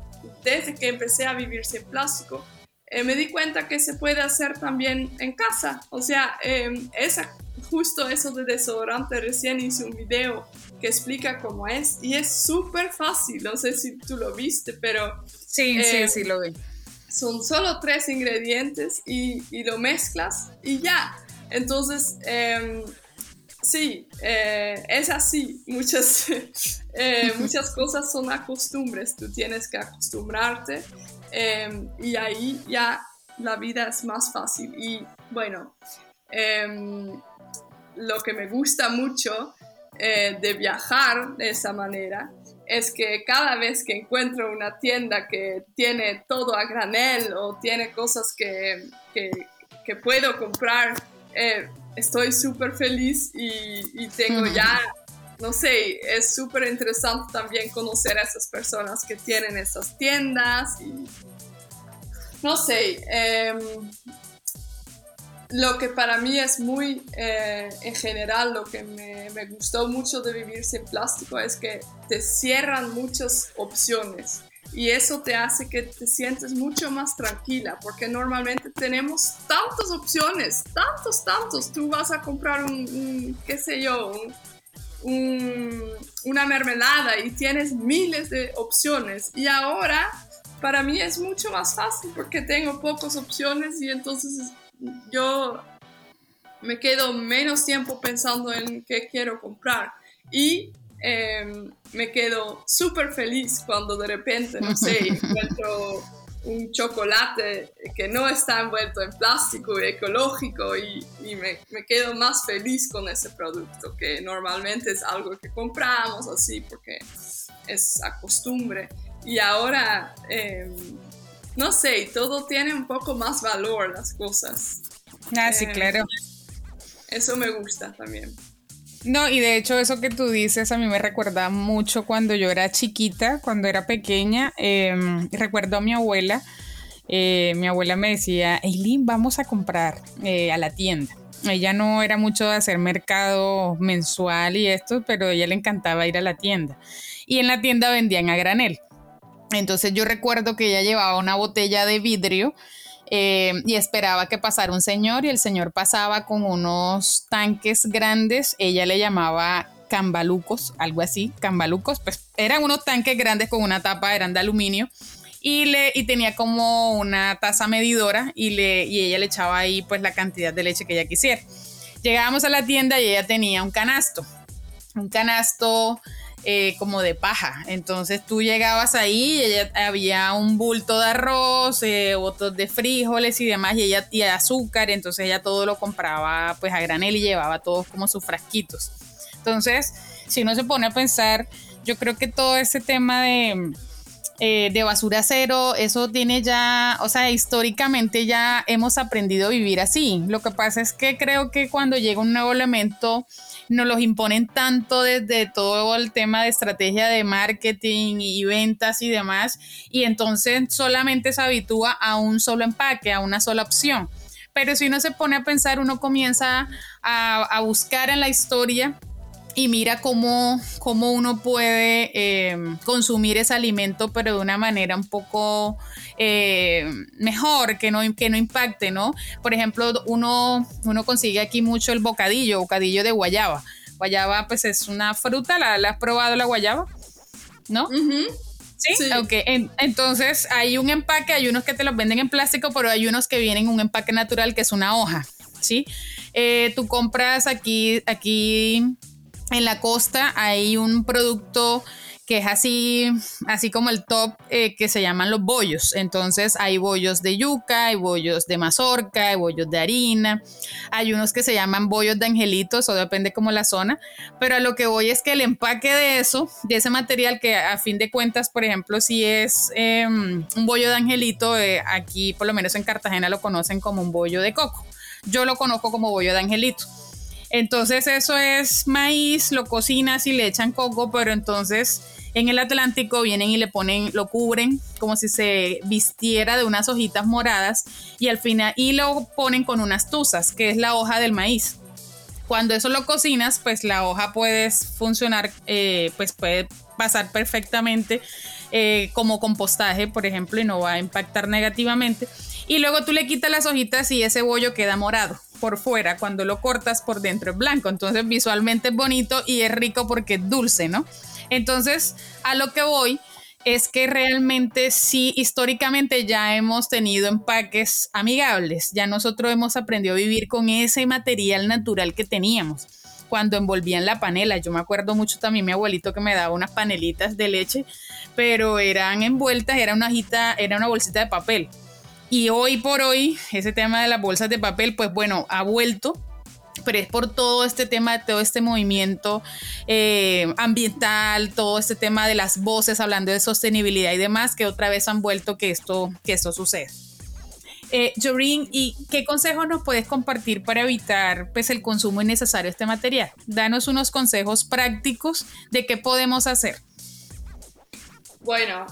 desde que empecé a vivir sin plástico, eh, me di cuenta que se puede hacer también en casa. O sea, eh, esa, justo eso de desodorante, recién hice un video que explica cómo es y es súper fácil. No sé si tú lo viste, pero... Sí, sí, em, sí, lo vi son solo tres ingredientes y, lo mezclas y ya. Entonces, em, sí, eh, es así. Muchas, eh, muchas cosas son acostumbres, tú tienes que acostumbrarte em, y ahí ya la vida es más fácil. Y bueno, em, lo que me gusta mucho eh, de viajar de esa manera es que cada vez que encuentro una tienda que tiene todo a granel o tiene cosas que, que, puedo comprar, estoy súper feliz y, tengo ya, no sé, es súper interesante también conocer a esas personas que tienen esas tiendas y, no sé, em, lo que para mí es muy, eh, en general, lo que me, gustó mucho de vivir sin plástico es que te cierran muchas opciones y eso te hace que te sientes mucho más tranquila porque normalmente tenemos tantas opciones, tantos, tantos. Tú vas a comprar un, qué sé yo, una mermelada y tienes miles de opciones y ahora para mí es mucho más fácil porque tengo pocas opciones y entonces yo me quedo menos tiempo pensando en qué quiero comprar y Em, me quedo súper feliz cuando de repente, no sé, encuentro un chocolate que no está envuelto en plástico y ecológico y, me, me, quedo más feliz con ese producto que normalmente es algo que compramos así porque es a costumbre. Y ahora, em, no sé, todo tiene un poco más valor las cosas. Ah, sí, em, claro. Eso me gusta también. No, y de hecho eso que tú dices a mí me recuerda mucho cuando yo era chiquita, cuando era pequeña. Em, recuerdo a mi abuela. Eh, mi abuela me decía, Eileen, vamos a comprar eh, a la tienda. Ella no era mucho de hacer mercado mensual y esto, pero a ella le encantaba ir a la tienda. Y en la tienda vendían a granel. Entonces yo recuerdo que ella llevaba una botella de vidrio eh, y esperaba que pasara un señor y el señor pasaba con unos tanques grandes, ella le llamaba cambalucos, algo así, cambalucos, pues eran unos tanques grandes con una tapa, eran de aluminio y, le, y tenía como una taza medidora y, le, y ella le echaba ahí pues la cantidad de leche que ella quisiera. Llegábamos a la tienda y ella tenía un canasto, un canasto eh, como de paja. Entonces tú llegabas ahí y había un bulto de arroz, eh, otros de frijoles y demás, y ella y azúcar, entonces ella todo lo compraba pues a granel y llevaba todos como sus frasquitos. Entonces, si uno se pone a pensar, yo creo que todo ese tema de, eh, de basura cero, eso tiene ya, o sea, históricamente ya hemos aprendido a vivir así. Lo que pasa es que creo que cuando llega un nuevo elemento, nos los imponen tanto desde todo el tema de estrategia de marketing y ventas y demás, y entonces solamente se habitúa a un solo empaque, a una sola opción. Pero si uno se pone a pensar, uno comienza a, buscar en la historia y mira cómo, cómo uno puede eh, consumir ese alimento, pero de una manera un poco eh, mejor, que no, que no impacte, ¿no? Por ejemplo, uno, uno consigue aquí mucho el bocadillo, bocadillo de guayaba. Guayaba, pues es una fruta, ¿la, has probado la guayaba? ¿No? ¿Sí? Ok, entonces hay un empaque, hay unos que te los venden en plástico, pero hay unos que vienen en un empaque natural que es una hoja, ¿sí? Eh, tú compras aquí, aquí en la costa, hay un producto que es así, así como el top eh, que se llaman los bollos. Entonces hay bollos de yuca, hay bollos de mazorca, hay bollos de harina, hay unos que se llaman bollos de angelitos, o depende como la zona, pero a lo que voy es que el empaque de eso, de ese material que a fin de cuentas, por ejemplo, si es em, un bollo de angelito, eh, aquí por lo menos en Cartagena lo conocen como un bollo de coco. Yo lo conozco como bollo de angelito. Entonces eso es maíz, lo cocinas y le echan coco, pero entonces en el Atlántico vienen y le ponen, lo cubren como si se vistiera de unas hojitas moradas y al final y lo ponen con unas tuzas, que es la hoja del maíz. Cuando eso lo cocinas, pues la hoja puede funcionar, eh, pues puede pasar perfectamente eh, como compostaje, por ejemplo, y no va a impactar negativamente. Y luego tú le quitas las hojitas y ese bollo queda morado por fuera, cuando lo cortas por dentro es blanco. Entonces visualmente es bonito y es rico porque es dulce, ¿no? Entonces, a lo que voy es que realmente sí, históricamente ya hemos tenido empaques amigables, ya nosotros hemos aprendido a vivir con ese material natural que teníamos. cuando envolvían la panela. Yo me acuerdo mucho también mi abuelito que me daba unas panelitas de leche, pero eran envueltas, era una hojita, era una bolsita de papel. Y hoy por hoy, ese tema de las bolsas de papel, pues bueno, ha vuelto pero es por todo este tema, todo este movimiento eh, ambiental, todo este tema de las voces hablando de sostenibilidad y demás, que otra vez han vuelto que esto, que esto sucede. Eh, Jorin, ¿y qué consejos nos puedes compartir para evitar pues, el consumo innecesario de este material? Danos unos consejos prácticos de qué podemos hacer. Bueno,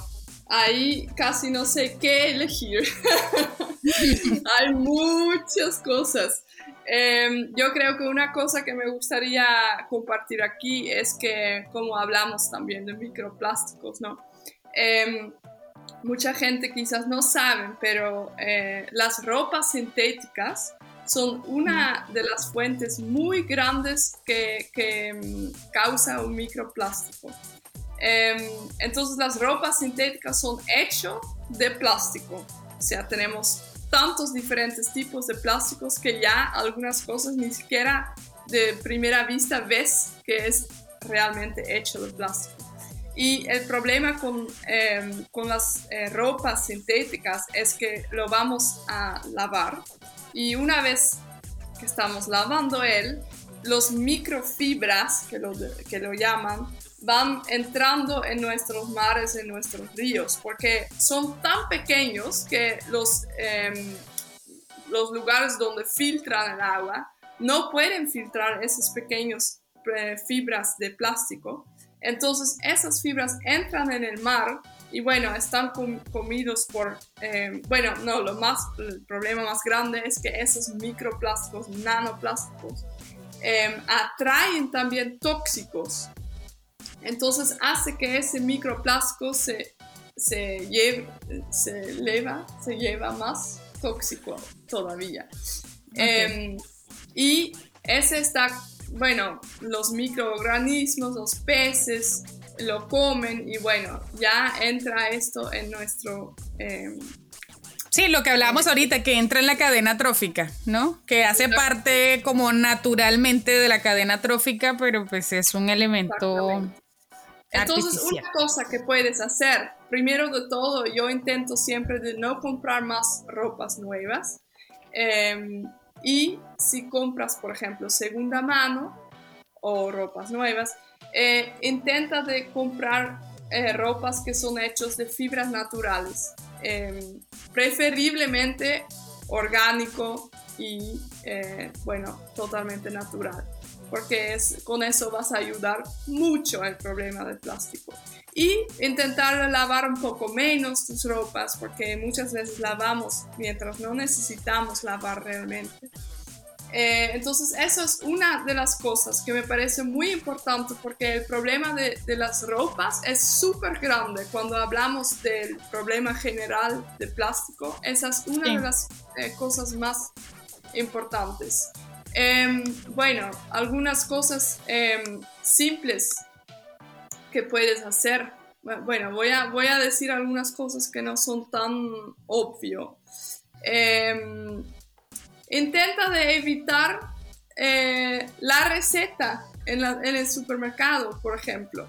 ahí casi no sé qué elegir. Hay muchas cosas. Em, yo creo que una cosa que me gustaría compartir aquí es que, como hablamos también de microplásticos, ¿no? Em, mucha gente quizás no sabe, pero eh, las ropas sintéticas son una de las fuentes muy grandes que, em, causa un microplástico. Entonces las ropas sintéticas son hechas de plástico. O sea, tenemos tantos diferentes tipos de plásticos que ya algunas cosas ni siquiera de primera vista ves que es realmente hecho de plástico. Y el problema con, em, con las eh, ropas sintéticas es que lo vamos a lavar y una vez que estamos lavando él, los microfibras, que lo, que lo llaman, van entrando en nuestros mares, en nuestros ríos, porque son tan pequeños que los, em, los lugares donde filtran el agua no pueden filtrar esas pequeñas eh, fibras de plástico. Entonces esas fibras entran en el mar y bueno, están comidos por, em, bueno, no, lo más, el problema más grande es que esos microplásticos, nanoplásticos, em, atraen también tóxicos entonces hace que ese microplástico se, se, lleve, se eleva, se lleva más tóxico todavía. Em, y ese está, bueno, los microorganismos, los peces lo comen y bueno, ya entra esto en nuestro... Em, sí, lo que hablábamos ahorita, que entra en la cadena trófica, ¿no? Que hace parte como naturalmente de la cadena trófica, pero pues es un elemento entonces, una cosa que puedes hacer, primero de todo, yo intento siempre de no comprar más ropas nuevas. Em, y si compras, por ejemplo, segunda mano o ropas nuevas, eh, intenta de comprar eh, ropas que son hechos de fibras naturales, em, preferiblemente orgánico y, eh, bueno, totalmente natural porque es, con eso vas a ayudar mucho al problema del plástico. Y intentar lavar un poco menos tus ropas, porque muchas veces lavamos mientras no necesitamos lavar realmente. Eh, entonces, eso es una de las cosas que me parece muy importante porque el problema de, de las ropas es súper grande. Cuando hablamos del problema general de plástico, esa es una de las eh, cosas más importantes. Em, bueno, algunas cosas em, simples que puedes hacer. Bueno, voy a, voy a decir algunas cosas que no son tan obvio. Intenta de evitar eh, la receta en, el supermercado, por ejemplo.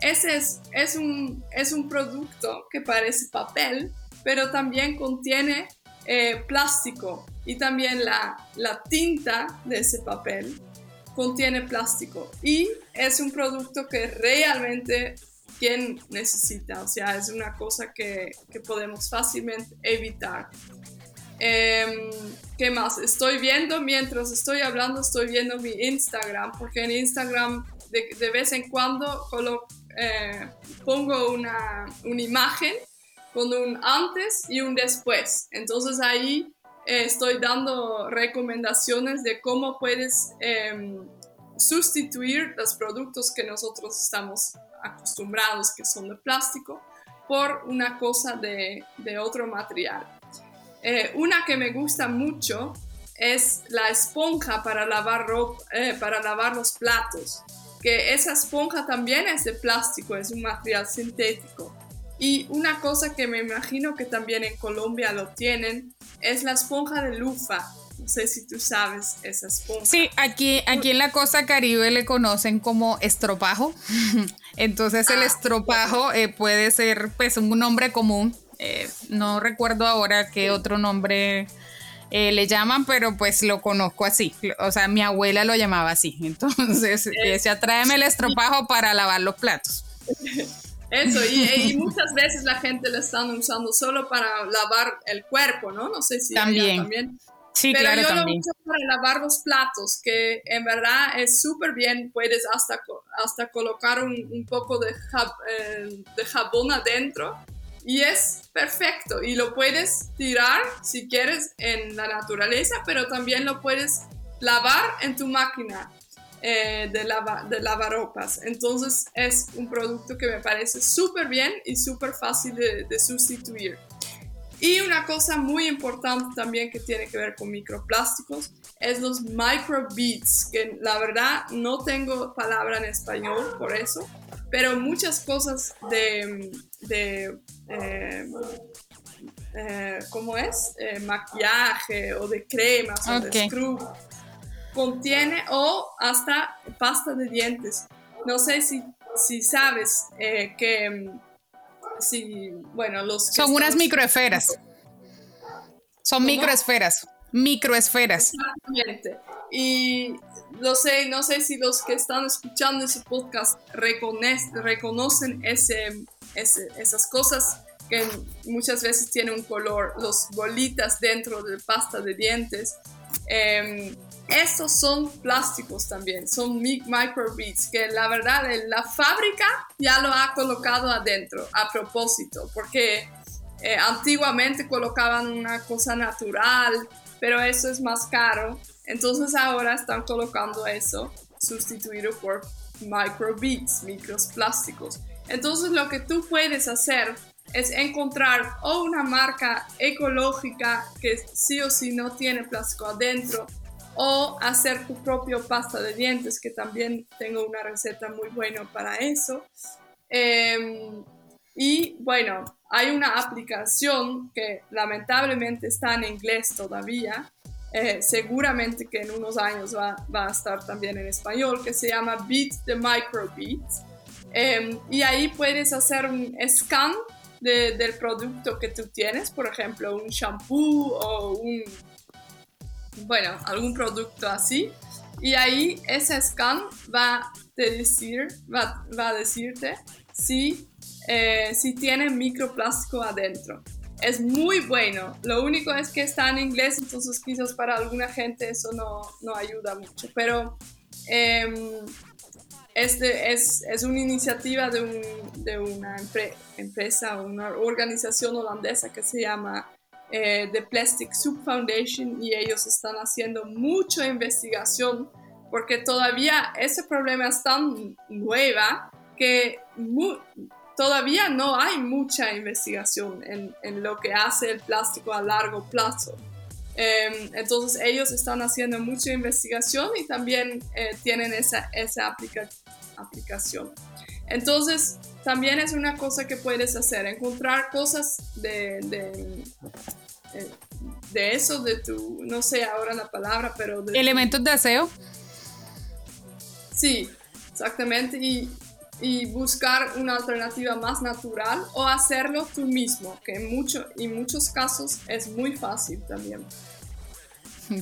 Ese es, es, un, es un producto que parece papel, pero también contiene eh, plástico y también la, la tinta de ese papel contiene plástico y es un producto que realmente quien necesita, o sea, es una cosa que, que podemos fácilmente evitar. Em, ¿Qué más? Estoy viendo, mientras estoy hablando, estoy viendo mi Instagram, porque en Instagram de, vez en cuando eh, pongo una, una imagen con un antes y un después. Entonces ahí eh, estoy dando recomendaciones de cómo puedes em, sustituir los productos que nosotros estamos acostumbrados, que son de plástico, por una cosa de otro material. Eh, una que me gusta mucho es la esponja para lavar, eh, para lavar los platos, que esa esponja también es de plástico, es un material sintético. Y una cosa que me imagino que también en Colombia lo tienen es la esponja de lufa. No sé si tú sabes esa esponja. Sí, aquí, aquí en la costa caribe le conocen como estropajo. Entonces el ah, estropajo eh, puede ser pues un nombre común. Eh, no recuerdo ahora qué otro nombre eh, le llaman, pero pues lo conozco así. O sea, mi abuela lo llamaba así. Entonces decía, tráeme el estropajo para lavar los platos. Eso, y, muchas veces la gente lo están usando solo para lavar el cuerpo, ¿no? No sé si también. también. Sí, Pero claro, yo también. lo uso para lavar los platos, que en verdad es súper bien. Puedes hasta, hasta colocar un, poco de, eh, de jabón adentro y es perfecto. Y lo puedes tirar si quieres en la naturaleza, pero también lo puedes lavar en tu máquina. Eh, de, lava, de lavaropas. Entonces es un producto que me parece súper bien y súper fácil de, sustituir. Y una cosa muy importante también que tiene que ver con microplásticos es los microbeads, que la verdad no tengo palabra en español por eso, pero muchas cosas de, de eh, eh, ¿cómo es? maquillaje o de cremas o de scrub contiene o hasta pasta de dientes. No sé si, si sabes eh, que si, bueno, los... Son unas microesferas. Son microesferas. Microesferas. Exactamente. Y no sé, no sé si los que están escuchando ese podcast reconocen ese, esas cosas que muchas veces tienen un color, los bolitas dentro de pasta de dientes. Em, estos son plásticos también, son microbeads, que la verdad la fábrica ya lo ha colocado adentro a propósito, porque eh, antiguamente colocaban una cosa natural, pero eso es más caro. Entonces ahora están colocando eso sustituido por microbeads, micros plásticos. Entonces lo que tú puedes hacer es encontrar o una marca ecológica que sí o sí no tiene plástico adentro o hacer tu propio pasta de dientes, que también tengo una receta muy buena para eso. Em, y bueno, hay una aplicación que lamentablemente está en inglés todavía, eh, seguramente que en unos años va, va, a estar también en español, que se llama Beat the Microbeat. Eh, y ahí puedes hacer un scan del producto que tú tienes, por ejemplo, un shampoo o un bueno, algún producto así. Y ahí ese scan va a decir, va, a decirte si, eh, si tiene microplástico adentro. Es muy bueno. Lo único es que está en inglés, entonces quizás para alguna gente eso no, no ayuda mucho. Pero em, este es, es, una iniciativa de, un, de una empresa, una organización holandesa que se llama eh, de Plastic Soup Foundation y ellos están haciendo mucha investigación porque todavía ese problema es tan nueva que todavía no hay mucha investigación en, en, lo que hace el plástico a largo plazo. Em, entonces ellos están haciendo mucha investigación y también eh, tienen esa, esa aplicación. Entonces, también es una cosa que puedes hacer, encontrar cosas de, de, eso, de tu, no sé ahora la palabra, pero... De Elementos de aseo. Sí, exactamente. Y, y, buscar una alternativa más natural o hacerlo tú mismo, que en, mucho, en muchos casos es muy fácil también.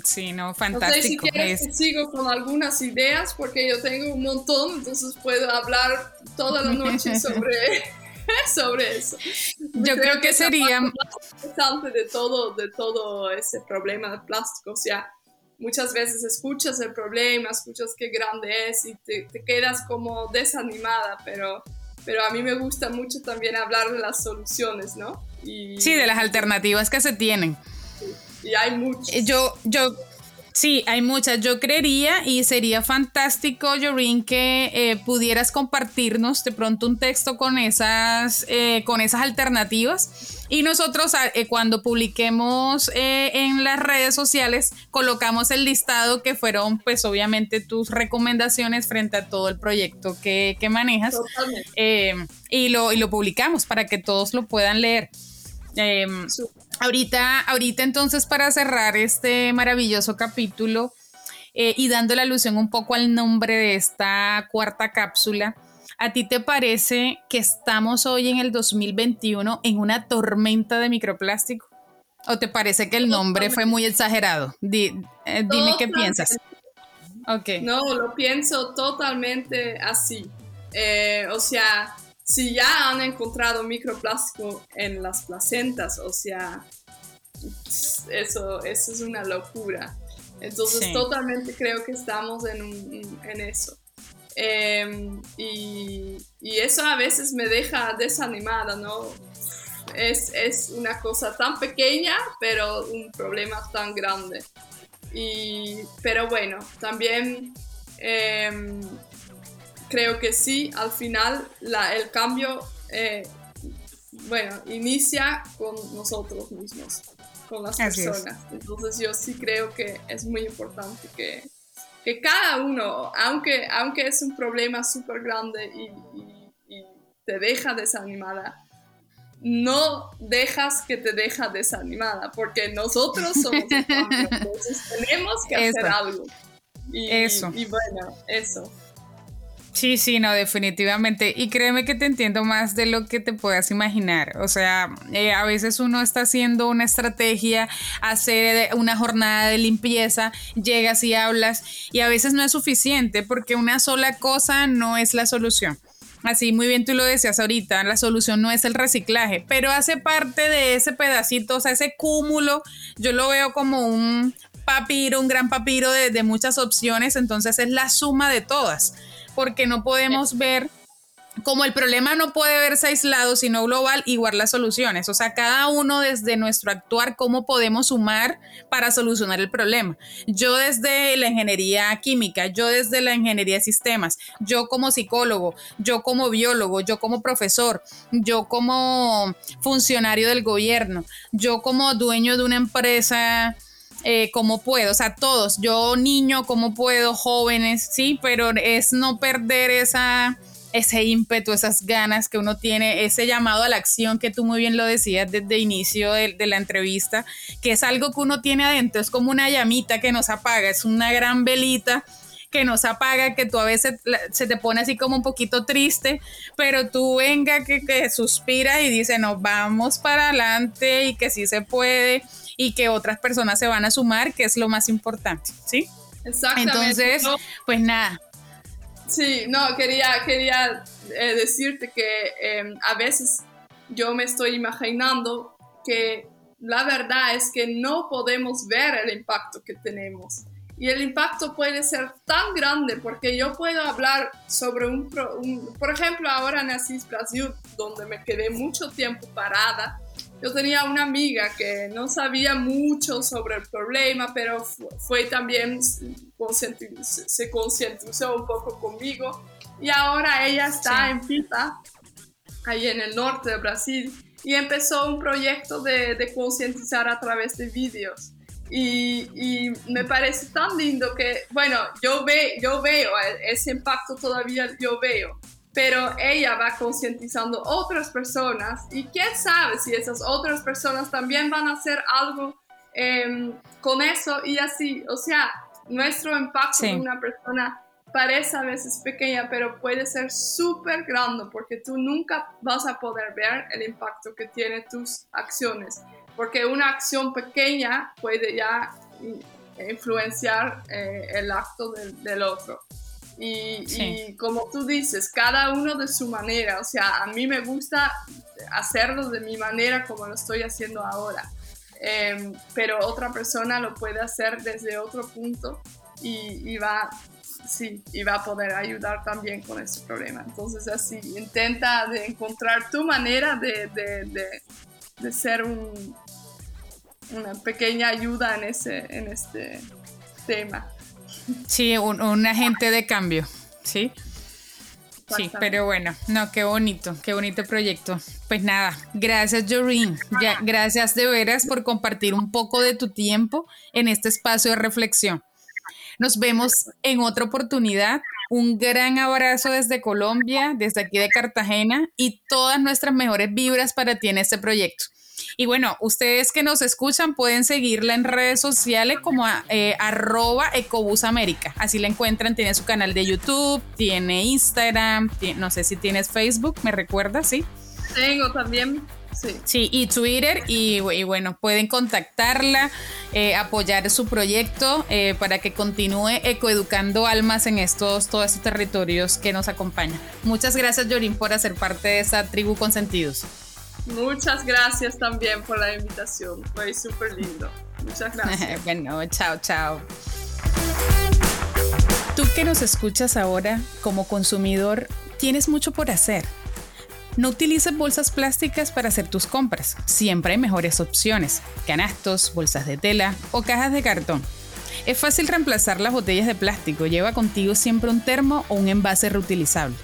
Sí, no, fantástico. No sé si quieres que sigo con algunas ideas porque yo tengo un montón, entonces puedo hablar toda la noche sobre, sobre eso. Yo creo, que, sería más interesante de todo, de todo ese problema de plástico. O sea, muchas veces escuchas el problema, escuchas qué grande es y te, te quedas como desanimada, pero, pero a mí me gusta mucho también hablar de las soluciones, ¿no? Y, sí, de las alternativas que se tienen. Y hay muchas. Yo, yo, sí, hay muchas. Yo creería y sería fantástico, Jorin, que eh, pudieras compartirnos de pronto un texto con esas, eh, con esas alternativas. Y nosotros cuando publiquemos en las redes sociales, colocamos el listado que fueron, pues obviamente, tus recomendaciones frente a todo el proyecto que, manejas. y, lo, y lo publicamos para que todos lo puedan leer. Em, Ahorita, ahorita entonces para cerrar este maravilloso capítulo eh, y dando la alusión un poco al nombre de esta cuarta cápsula, ¿a ti te parece que estamos hoy en el 2021 en una tormenta de microplástico? ¿O te parece que el nombre fue muy exagerado? Eh, dime qué piensas. Okay. No, lo pienso totalmente así. Eh, o sea, si ya han encontrado microplástico en las placentas, o sea, eso, eso es una locura. Entonces, totalmente creo que estamos en, en eso. Em, y, y, eso a veces me deja desanimada, ¿no? Es, es, una cosa tan pequeña, pero un problema tan grande. Y, pero bueno, también em, creo que sí, al final la, el cambio, eh, bueno, inicia con nosotros mismos, con las personas. Entonces yo sí creo que es muy importante que, que cada uno, aunque, aunque es un problema súper grande y, te deja desanimada, no dejas que te deja desanimada, porque nosotros somos el cambio, entonces tenemos que hacer algo. Y, eso. Y bueno, eso. Sí, sí, no, definitivamente. Y créeme que te entiendo más de lo que te puedas imaginar. O sea, eh, a veces uno está haciendo una estrategia, hacer una jornada de limpieza, llegas y hablas, y a veces no es suficiente porque una sola cosa no es la solución. Así, muy bien tú lo decías ahorita, la solución no es el reciclaje, pero hace parte de ese pedacito, o sea, ese cúmulo, yo lo veo como un papiro, un gran papiro de muchas opciones, entonces es la suma de todas porque no podemos ver como el problema no puede verse aislado, sino global, igual las soluciones. O sea, cada uno desde nuestro actuar, cómo podemos sumar para solucionar el problema. Yo desde la ingeniería química, yo desde la ingeniería de sistemas, yo como psicólogo, yo como biólogo, yo como profesor, yo como funcionario del gobierno, yo como dueño de una empresa eh, cómo puedo, o sea, todos, yo niño, cómo puedo, jóvenes, sí, pero es no perder esa, ese ímpetu, esas ganas que uno tiene, ese llamado a la acción que tú muy bien lo decías desde el inicio de, la entrevista, que es algo que uno tiene adentro, es como una llamita que nos apaga, es una gran velita que nos apaga, que tú a veces se te pone así como un poquito triste, pero tú venga que, que suspira y dice, no, vamos para adelante y que sí se puede y que otras personas se van a sumar, que es lo más importante, ¿sí? Exactamente. Entonces, pues nada. Sí, no, quería, quería eh, decirte que em, a veces yo me estoy imaginando que la verdad es que no podemos ver el impacto que tenemos. Y el impacto puede ser tan grande porque yo puedo hablar sobre un, un por ejemplo, ahora en Asís Brasil, donde me quedé mucho tiempo parada, yo tenía una amiga que no sabía mucho sobre el problema, pero fue, también, se concientizó un poco conmigo. Y ahora ella está en Pita, ahí en el norte de Brasil, y empezó un proyecto de, de concientizar a través de vídeos. Y, y, me parece tan lindo que, bueno, yo, ve, yo veo ese impacto todavía, yo veo pero ella va concientizando otras personas y quién sabe si esas otras personas también van a hacer algo em, con eso y así, o sea, nuestro impacto en una persona parece a veces pequeña, pero puede ser súper grande porque tú nunca vas a poder ver el impacto que tiene tus acciones, porque una acción pequeña puede ya influenciar eh, el acto del otro. Y, como tú dices, cada uno de su manera, o sea, a mí me gusta hacerlo de mi manera como lo estoy haciendo ahora, em, pero otra persona lo puede hacer desde otro punto y, va, sí, y va a poder ayudar también con ese problema. Entonces así, intenta de encontrar tu manera de, de, de, ser un, una pequeña ayuda en, ese, en este tema. Sí, un, agente de cambio, ¿sí? Sí, pero bueno, no, qué bonito, qué bonito proyecto. Pues nada, gracias Joreen, ya, gracias de veras por compartir un poco de tu tiempo en este espacio de reflexión. Nos vemos en otra oportunidad. Un gran abrazo desde Colombia, desde aquí de Cartagena y todas nuestras mejores vibras para ti en este proyecto. Y bueno, ustedes que nos escuchan pueden seguirla en redes sociales como eh, arroba ecobusamérica. Así la encuentran, tiene su canal de YouTube, tiene Instagram, no sé si tienes Facebook, ¿me recuerdas? Sí. Tengo también. Sí. sí, y Twitter, y, bueno, pueden contactarla, eh, apoyar su proyecto eh, para que continúe ecoeducando almas en estos, todos estos territorios que nos acompañan. Muchas gracias, Yorin, por hacer parte de esta tribu con sentidos. Muchas gracias también por la invitación. Fue súper lindo. Muchas gracias. bueno, chao, chao. Tú que nos escuchas ahora como consumidor, tienes mucho por hacer. No utilices bolsas plásticas para hacer tus compras. Siempre hay mejores opciones. Canastos, bolsas de tela o cajas de cartón. Es fácil reemplazar las botellas de plástico. Lleva contigo siempre un termo o un envase reutilizable.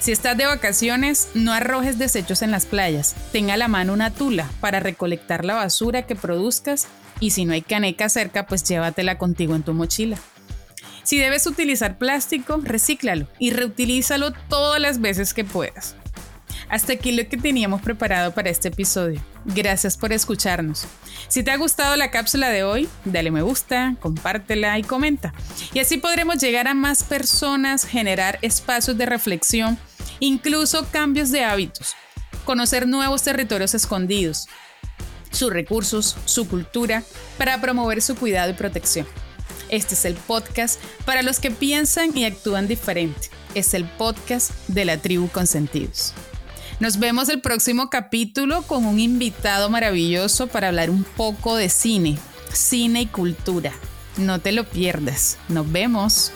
Si estás de vacaciones, no arrojes desechos en las playas. Tenga a la mano una tula para recolectar la basura que produzcas y si no hay caneca cerca, pues llévatela contigo en tu mochila. Si debes utilizar plástico, recíclalo y reutilízalo todas las veces que puedas. Hasta aquí lo que teníamos preparado para este episodio. Gracias por escucharnos. Si te ha gustado la cápsula de hoy, dale me gusta, compártela y comenta. Y así podremos llegar a más personas, generar espacios de reflexión, incluso cambios de hábitos, conocer nuevos territorios escondidos, sus recursos, su cultura, para promover su cuidado y protección. Este es el podcast para los que piensan y actúan diferente. Es el podcast de la tribu Consentidos. Nos vemos el próximo capítulo con un invitado maravilloso para hablar un poco de cine, cine y cultura. No te lo pierdas. Nos vemos.